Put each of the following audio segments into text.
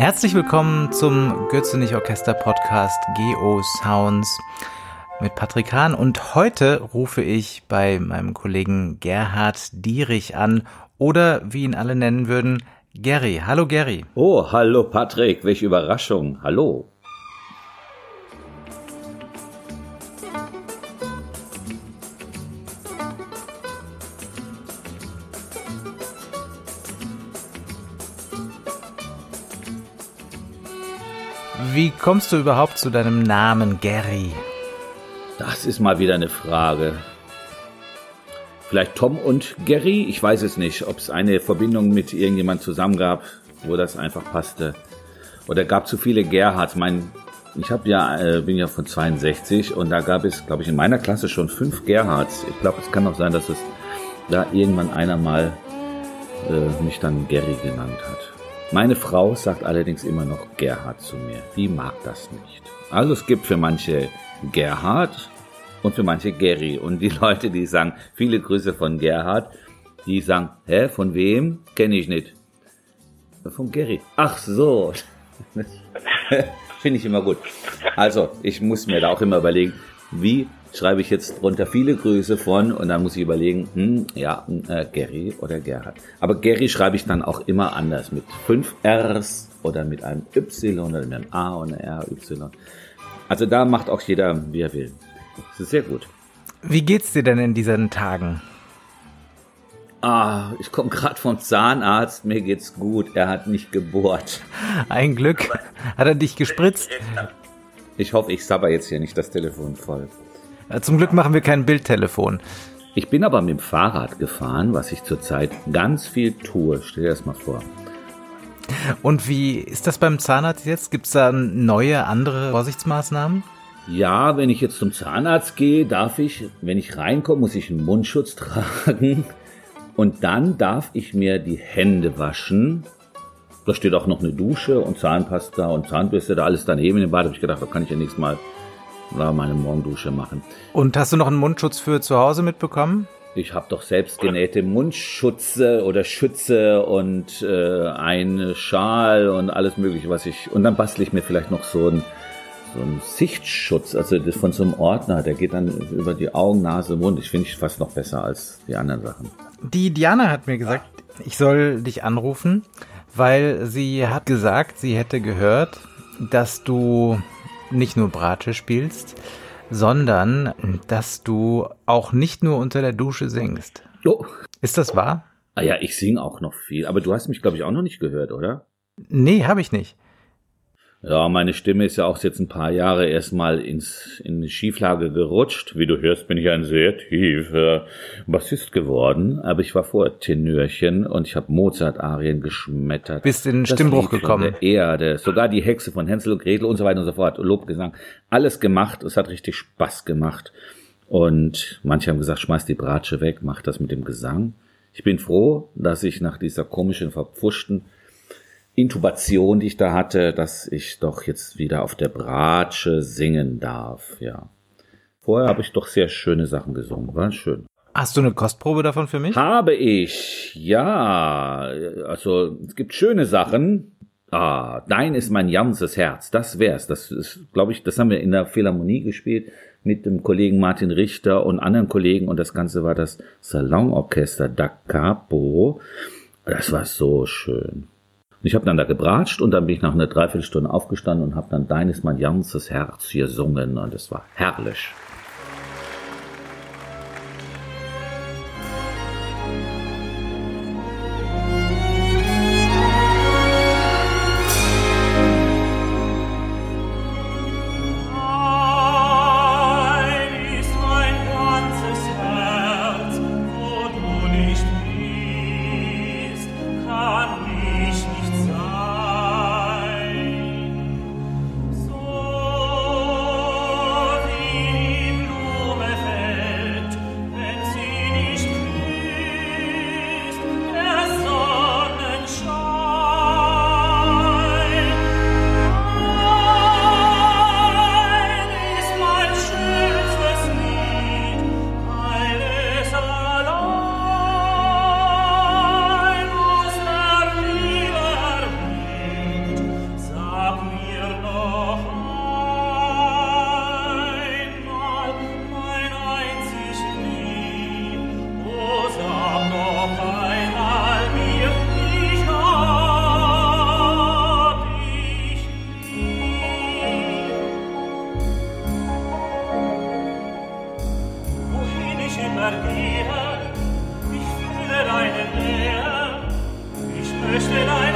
Herzlich willkommen zum Gürzenich Orchester Podcast GO Sounds mit Patrick Hahn und heute rufe ich bei meinem Kollegen Gerhard Dierich an oder wie ihn alle nennen würden, Gary. Hallo Gary. Oh, hallo Patrick, welche Überraschung. Hallo. Wie kommst du überhaupt zu deinem Namen Gary? Das ist mal wieder eine Frage. Vielleicht Tom und Gary? Ich weiß es nicht, ob es eine Verbindung mit irgendjemand zusammen gab, wo das einfach passte. Oder gab zu viele Gerhards. Mein, ich habe ja, äh, bin ja von 62 und da gab es, glaube ich, in meiner Klasse schon fünf Gerhards. Ich glaube, es kann auch sein, dass es da irgendwann einer mal äh, mich dann Gary genannt hat. Meine Frau sagt allerdings immer noch Gerhard zu mir. Die mag das nicht. Also es gibt für manche Gerhard und für manche Gary. Und die Leute, die sagen, viele Grüße von Gerhard, die sagen, hä, von wem? Kenne ich nicht. Von Gary. Ach so. Finde ich immer gut. Also, ich muss mir da auch immer überlegen, wie schreibe ich jetzt drunter viele Grüße von und dann muss ich überlegen, hm, ja, äh, Gary oder Gerhard. Aber Gary schreibe ich dann auch immer anders, mit fünf Rs oder mit einem Y oder mit einem A und einem R, Y. Also da macht auch jeder, wie er will. Das ist sehr gut. Wie geht's dir denn in diesen Tagen? Ah, ich komme gerade vom Zahnarzt, mir geht's gut. Er hat nicht gebohrt. Ein Glück. Hat er dich gespritzt? Ich hoffe, ich sabber jetzt hier nicht das Telefon voll. Äh, zum Glück machen wir kein Bildtelefon. Ich bin aber mit dem Fahrrad gefahren, was ich zurzeit ganz viel tue. Stell dir das mal vor. Und wie ist das beim Zahnarzt jetzt? Gibt es da neue, andere Vorsichtsmaßnahmen? Ja, wenn ich jetzt zum Zahnarzt gehe, darf ich, wenn ich reinkomme, muss ich einen Mundschutz tragen. Und dann darf ich mir die Hände waschen. Da steht auch noch eine Dusche und Zahnpasta und Zahnbürste, da alles daneben in dem Bad. Da habe ich gedacht, da kann ich ja nächstes Mal meine Morgendusche machen. Und hast du noch einen Mundschutz für zu Hause mitbekommen? Ich habe doch selbst genähte Mundschutze oder Schütze und äh, einen Schal und alles mögliche, was ich. Und dann bastle ich mir vielleicht noch so ein so Sichtschutz, also das von so einem Ordner, der geht dann über die Augen, Nase, Mund. Ich finde ich fast noch besser als die anderen Sachen. Die Diana hat mir gesagt, ich soll dich anrufen, weil sie hat gesagt, sie hätte gehört, dass du nicht nur Bratsche spielst, sondern dass du auch nicht nur unter der Dusche singst. Jo. Ist das wahr? Ah ja, ich singe auch noch viel, aber du hast mich, glaube ich, auch noch nicht gehört, oder? Nee, habe ich nicht. Ja, meine Stimme ist ja auch jetzt ein paar Jahre erstmal ins, in die Schieflage gerutscht. Wie du hörst, bin ich ein sehr tiefer Bassist geworden. Aber ich war vorher Tenörchen und ich habe Mozart-Arien geschmettert. Bist in den Stimmbruch gekommen. Der Erde, sogar die Hexe von Hänsel und Gretel und so weiter und so fort. Lobgesang. Alles gemacht. Es hat richtig Spaß gemacht. Und manche haben gesagt, schmeiß die Bratsche weg, mach das mit dem Gesang. Ich bin froh, dass ich nach dieser komischen, verpfuschten Intubation, die ich da hatte, dass ich doch jetzt wieder auf der Bratsche singen darf, ja. Vorher habe ich doch sehr schöne Sachen gesungen, war schön. Hast du eine Kostprobe davon für mich? Habe ich, ja. Also es gibt schöne Sachen. Ah, dein ist mein ganzes Herz. Das wär's. Das ist, glaube ich, das haben wir in der Philharmonie gespielt mit dem Kollegen Martin Richter und anderen Kollegen und das Ganze war das Salonorchester Da Capo. Das war so schön. Ich habe dann da gebratscht und dann bin ich nach einer Dreiviertelstunde aufgestanden und habe dann Deines mein ganzes Herz gesungen und es war herrlich. ich fühle deine Nähe, ich möchte deine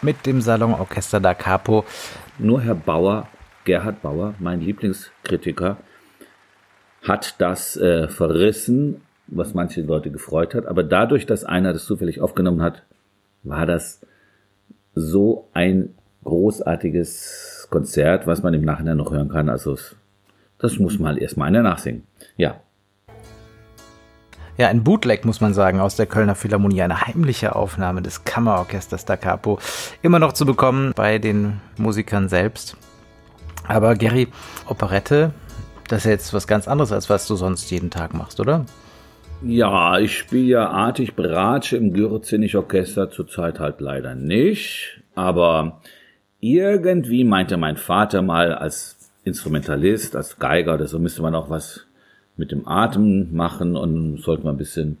mit dem Salonorchester da Capo. Nur Herr Bauer, Gerhard Bauer, mein Lieblingskritiker, hat das äh, verrissen, was manche Leute gefreut hat. Aber dadurch, dass einer das zufällig aufgenommen hat, war das so ein großartiges Konzert, was man im Nachhinein noch hören kann. Also das muss mal erstmal einer nachsingen. Ja, ja, ein Bootleg, muss man sagen, aus der Kölner Philharmonie. Eine heimliche Aufnahme des Kammerorchesters Da Capo. Immer noch zu bekommen bei den Musikern selbst. Aber Gary, Operette, das ist jetzt was ganz anderes, als was du sonst jeden Tag machst, oder? Ja, ich spiele ja artig Bratsche im Gürzenich-Orchester, zurzeit halt leider nicht. Aber irgendwie meinte mein Vater mal als Instrumentalist, als Geiger oder so, müsste man auch was mit dem Atem machen und sollte mal ein bisschen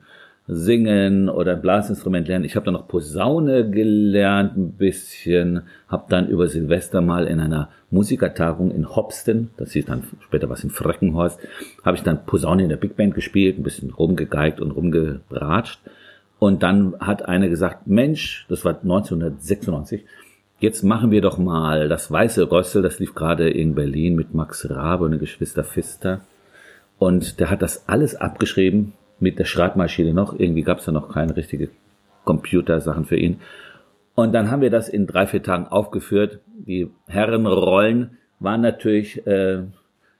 singen oder ein Blasinstrument lernen. Ich habe dann noch Posaune gelernt ein bisschen, habe dann über Silvester mal in einer Musikertagung in Hopsten, das hieß dann später was in Freckenhorst, habe ich dann Posaune in der Big Band gespielt, ein bisschen rumgegeigt und rumgebratscht. Und dann hat einer gesagt, Mensch, das war 1996, jetzt machen wir doch mal das Weiße Rössel, das lief gerade in Berlin mit Max Rabe und den Geschwister Pfister. Und der hat das alles abgeschrieben mit der Schreibmaschine noch. Irgendwie gab es da noch keine richtige Computersachen für ihn. Und dann haben wir das in drei, vier Tagen aufgeführt. Die Herrenrollen waren natürlich, äh,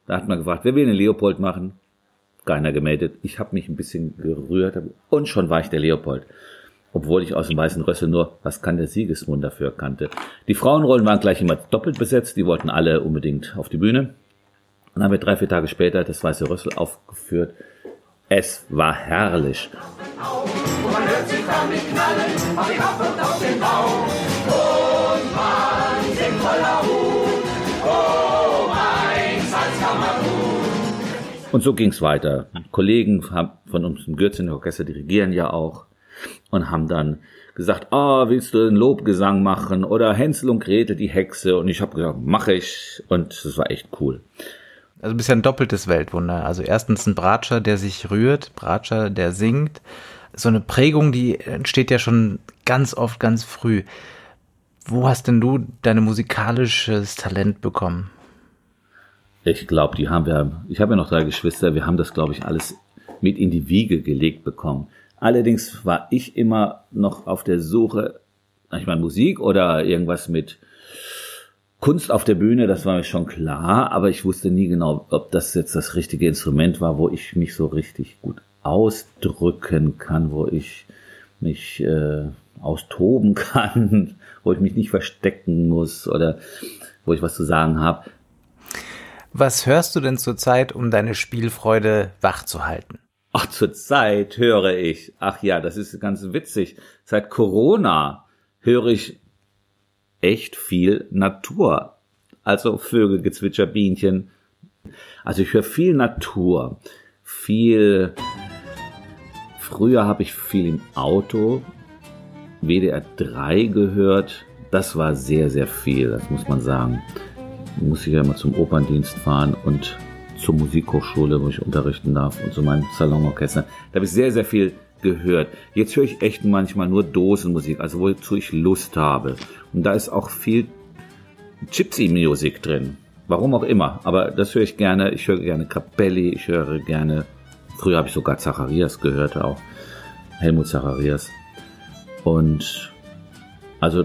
da hat man gefragt, wer will den Leopold machen? Keiner gemeldet. Ich habe mich ein bisschen gerührt und schon war ich der Leopold. Obwohl ich aus dem Weißen Rössel nur, was kann der Siegesmund dafür kannte. Die Frauenrollen waren gleich immer doppelt besetzt. Die wollten alle unbedingt auf die Bühne. Dann haben wir drei, vier Tage später das Weiße Rüssel aufgeführt. Es war herrlich. Und so ging es weiter. Kollegen von uns im Gürzen Orchester dirigieren ja auch und haben dann gesagt, ah, oh, willst du einen Lobgesang machen oder Hänsel und Gretel die Hexe und ich habe gesagt, mache ich und es war echt cool. Also bist ja ein doppeltes Weltwunder. Also erstens ein Bratscher, der sich rührt, Bratscher, der singt. So eine Prägung, die entsteht ja schon ganz oft, ganz früh. Wo hast denn du deine musikalisches Talent bekommen? Ich glaube, die haben wir, ich habe ja noch drei Geschwister, wir haben das, glaube ich, alles mit in die Wiege gelegt bekommen. Allerdings war ich immer noch auf der Suche, ich meine Musik oder irgendwas mit Kunst auf der Bühne, das war mir schon klar, aber ich wusste nie genau, ob das jetzt das richtige Instrument war, wo ich mich so richtig gut ausdrücken kann, wo ich mich äh, austoben kann, wo ich mich nicht verstecken muss oder wo ich was zu sagen habe. Was hörst du denn zurzeit, um deine Spielfreude wach zu halten? Ach, zurzeit höre ich, ach ja, das ist ganz witzig. Seit Corona höre ich echt viel Natur. Also Vögel, Gezwitscher, Bienchen. Also ich höre viel Natur, viel. Früher habe ich viel im Auto WDR 3 gehört. Das war sehr, sehr viel, das muss man sagen. Ich muss ich ja immer zum Operndienst fahren und zur Musikhochschule, wo ich unterrichten darf und zu meinem Salonorchester. Da habe ich sehr, sehr viel gehört. Jetzt höre ich echt manchmal nur Dosenmusik, also wozu ich Lust habe. Und da ist auch viel Gypsy-Musik drin. Warum auch immer. Aber das höre ich gerne. Ich höre gerne Capelli, ich höre gerne, früher habe ich sogar Zacharias gehört auch. Helmut Zacharias. Und also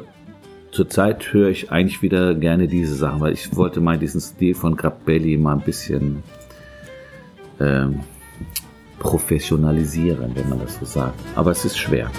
zurzeit höre ich eigentlich wieder gerne diese Sachen, weil ich wollte mal diesen Stil von Capelli mal ein bisschen ähm, professionalisieren, wenn man das so sagt. Aber es ist schwer.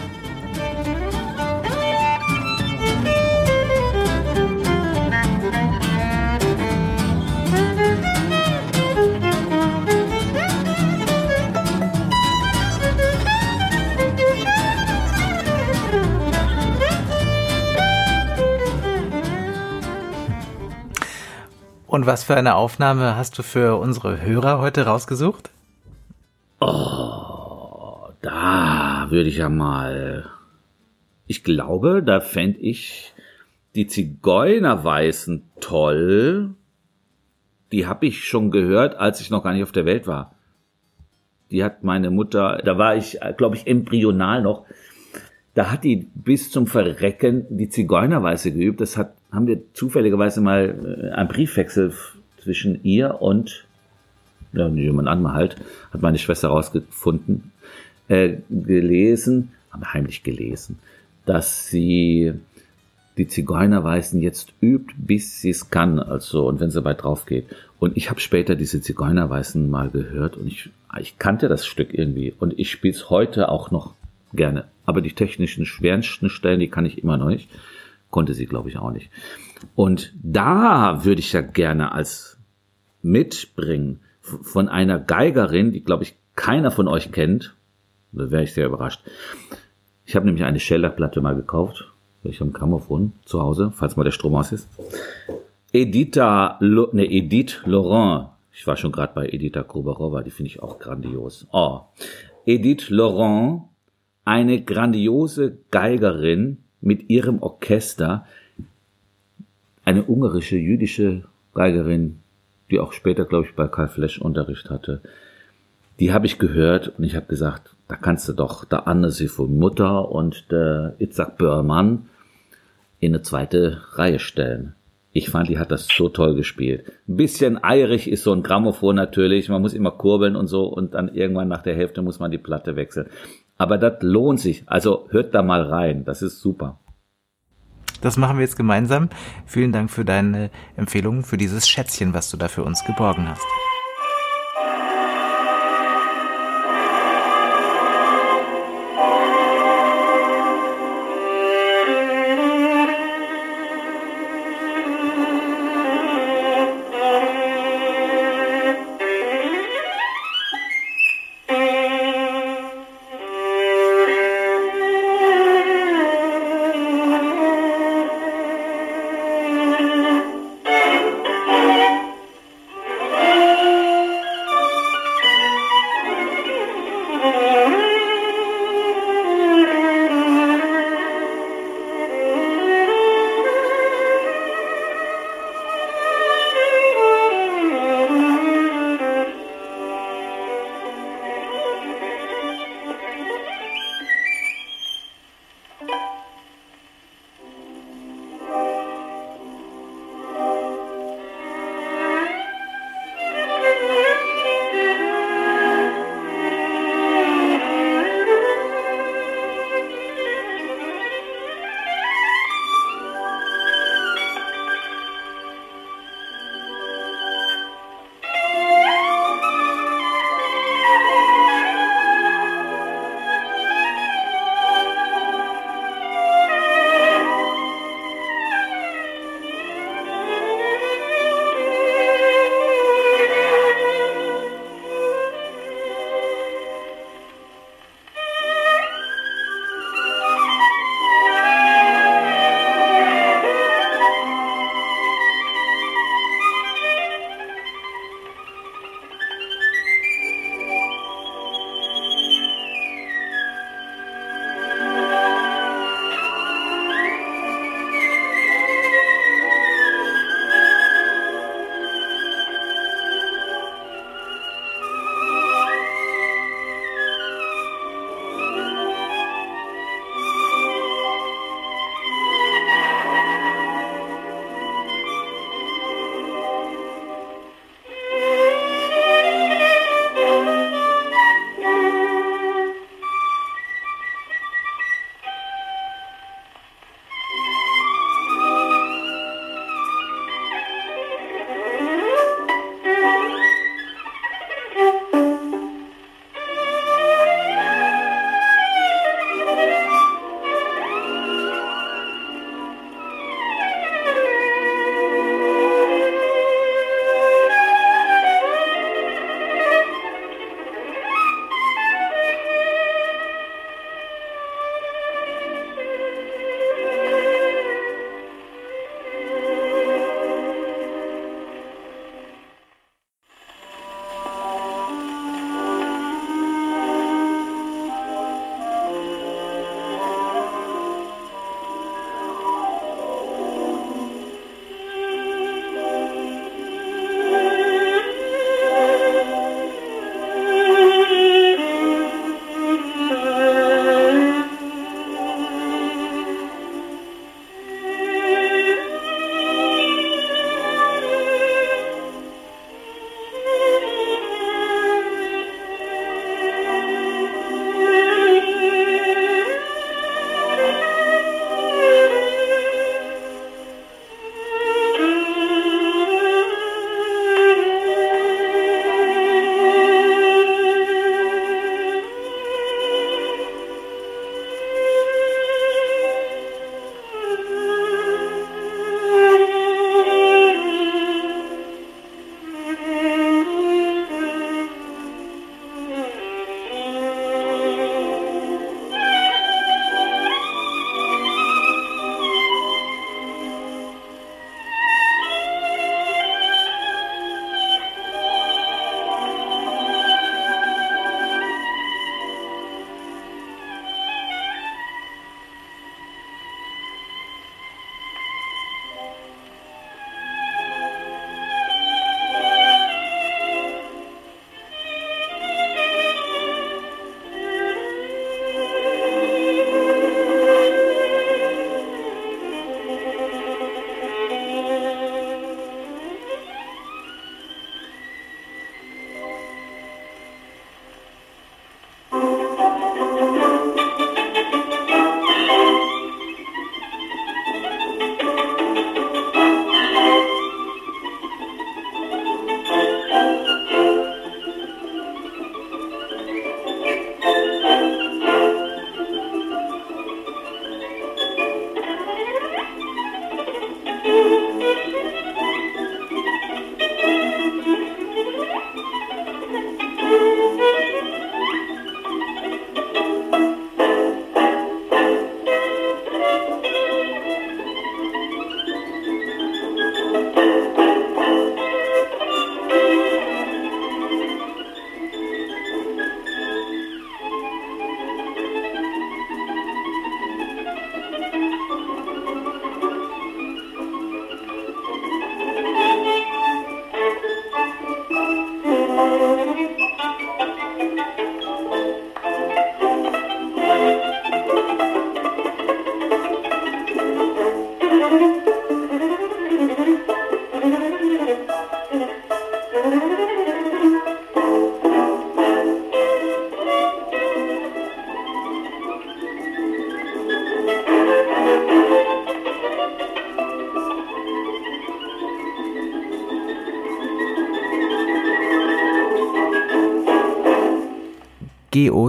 Und was für eine Aufnahme hast du für unsere Hörer heute rausgesucht? Oh, da würde ich ja mal. Ich glaube, da fände ich die Zigeunerweißen toll. Die habe ich schon gehört, als ich noch gar nicht auf der Welt war. Die hat meine Mutter, da war ich, glaube ich, embryonal noch. Da hat die bis zum Verrecken die Zigeunerweise geübt. Das hat haben wir zufälligerweise mal äh, einen Briefwechsel zwischen ihr und ja, jemand anderem halt, hat meine Schwester rausgefunden, äh, gelesen, haben heimlich gelesen, dass sie die Zigeunerweisen jetzt übt, bis sie es kann, also und wenn sie weit drauf geht. Und ich habe später diese Zigeunerweisen mal gehört und ich, ich kannte das Stück irgendwie und ich spiele es heute auch noch gerne. Aber die technischen schwersten Stellen, die kann ich immer noch nicht. Konnte sie, glaube ich, auch nicht. Und da würde ich ja gerne als mitbringen von einer Geigerin, die, glaube ich, keiner von euch kennt. Da wäre ich sehr überrascht. Ich habe nämlich eine Scheller-Platte mal gekauft. Ich habe ein Grammophon zu Hause, falls mal der Strom aus ist. Edita, ne, Edith Laurent. Ich war schon gerade bei Edita Kubarova, die finde ich auch grandios. Oh. Edith Laurent, eine grandiose Geigerin, mit ihrem Orchester eine ungarische jüdische Geigerin, die auch später, glaube ich, bei Karl Flesch Unterricht hatte. Die habe ich gehört und ich habe gesagt, da kannst du doch der Anne von Mutter und der Itzhak Börmann in eine zweite Reihe stellen. Ich fand, die hat das so toll gespielt. Ein bisschen eirig ist so ein Grammophon natürlich. Man muss immer kurbeln und so und dann irgendwann nach der Hälfte muss man die Platte wechseln. Aber das lohnt sich. Also hört da mal rein. Das ist super. Das machen wir jetzt gemeinsam. Vielen Dank für deine Empfehlungen, für dieses Schätzchen, was du da für uns geborgen hast.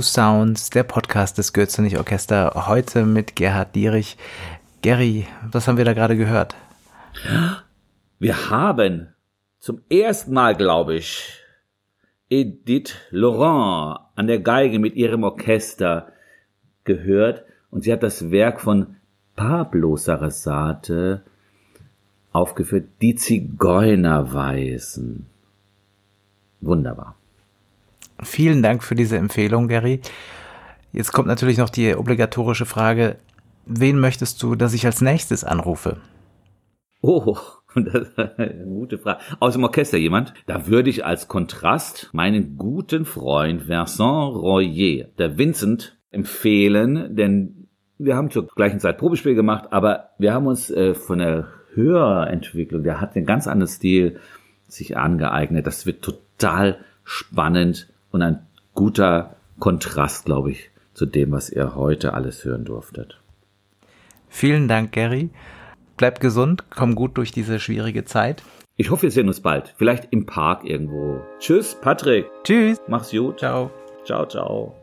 Sounds, der Podcast des Gürzenich Orchester, heute mit Gerhard Dierich. Gary, was haben wir da gerade gehört? Wir haben zum ersten Mal, glaube ich, Edith Laurent an der Geige mit ihrem Orchester gehört und sie hat das Werk von Pablo Sarasate aufgeführt, die Zigeunerweisen. Wunderbar. Vielen Dank für diese Empfehlung, Gary. Jetzt kommt natürlich noch die obligatorische Frage, wen möchtest du, dass ich als nächstes anrufe? Oh, gute Frage. Aus dem Orchester jemand? Da würde ich als Kontrast meinen guten Freund Vincent Royer, der Vincent, empfehlen, denn wir haben zur gleichen Zeit Probespiel gemacht, aber wir haben uns äh, von der Hörentwicklung, der hat einen ganz anderen Stil sich angeeignet. Das wird total spannend und ein guter Kontrast, glaube ich, zu dem, was ihr heute alles hören durftet. Vielen Dank, Gary. Bleib gesund, komm gut durch diese schwierige Zeit. Ich hoffe, wir sehen uns bald. Vielleicht im Park irgendwo. Tschüss, Patrick. Tschüss. Mach's gut. Ciao. Ciao, ciao.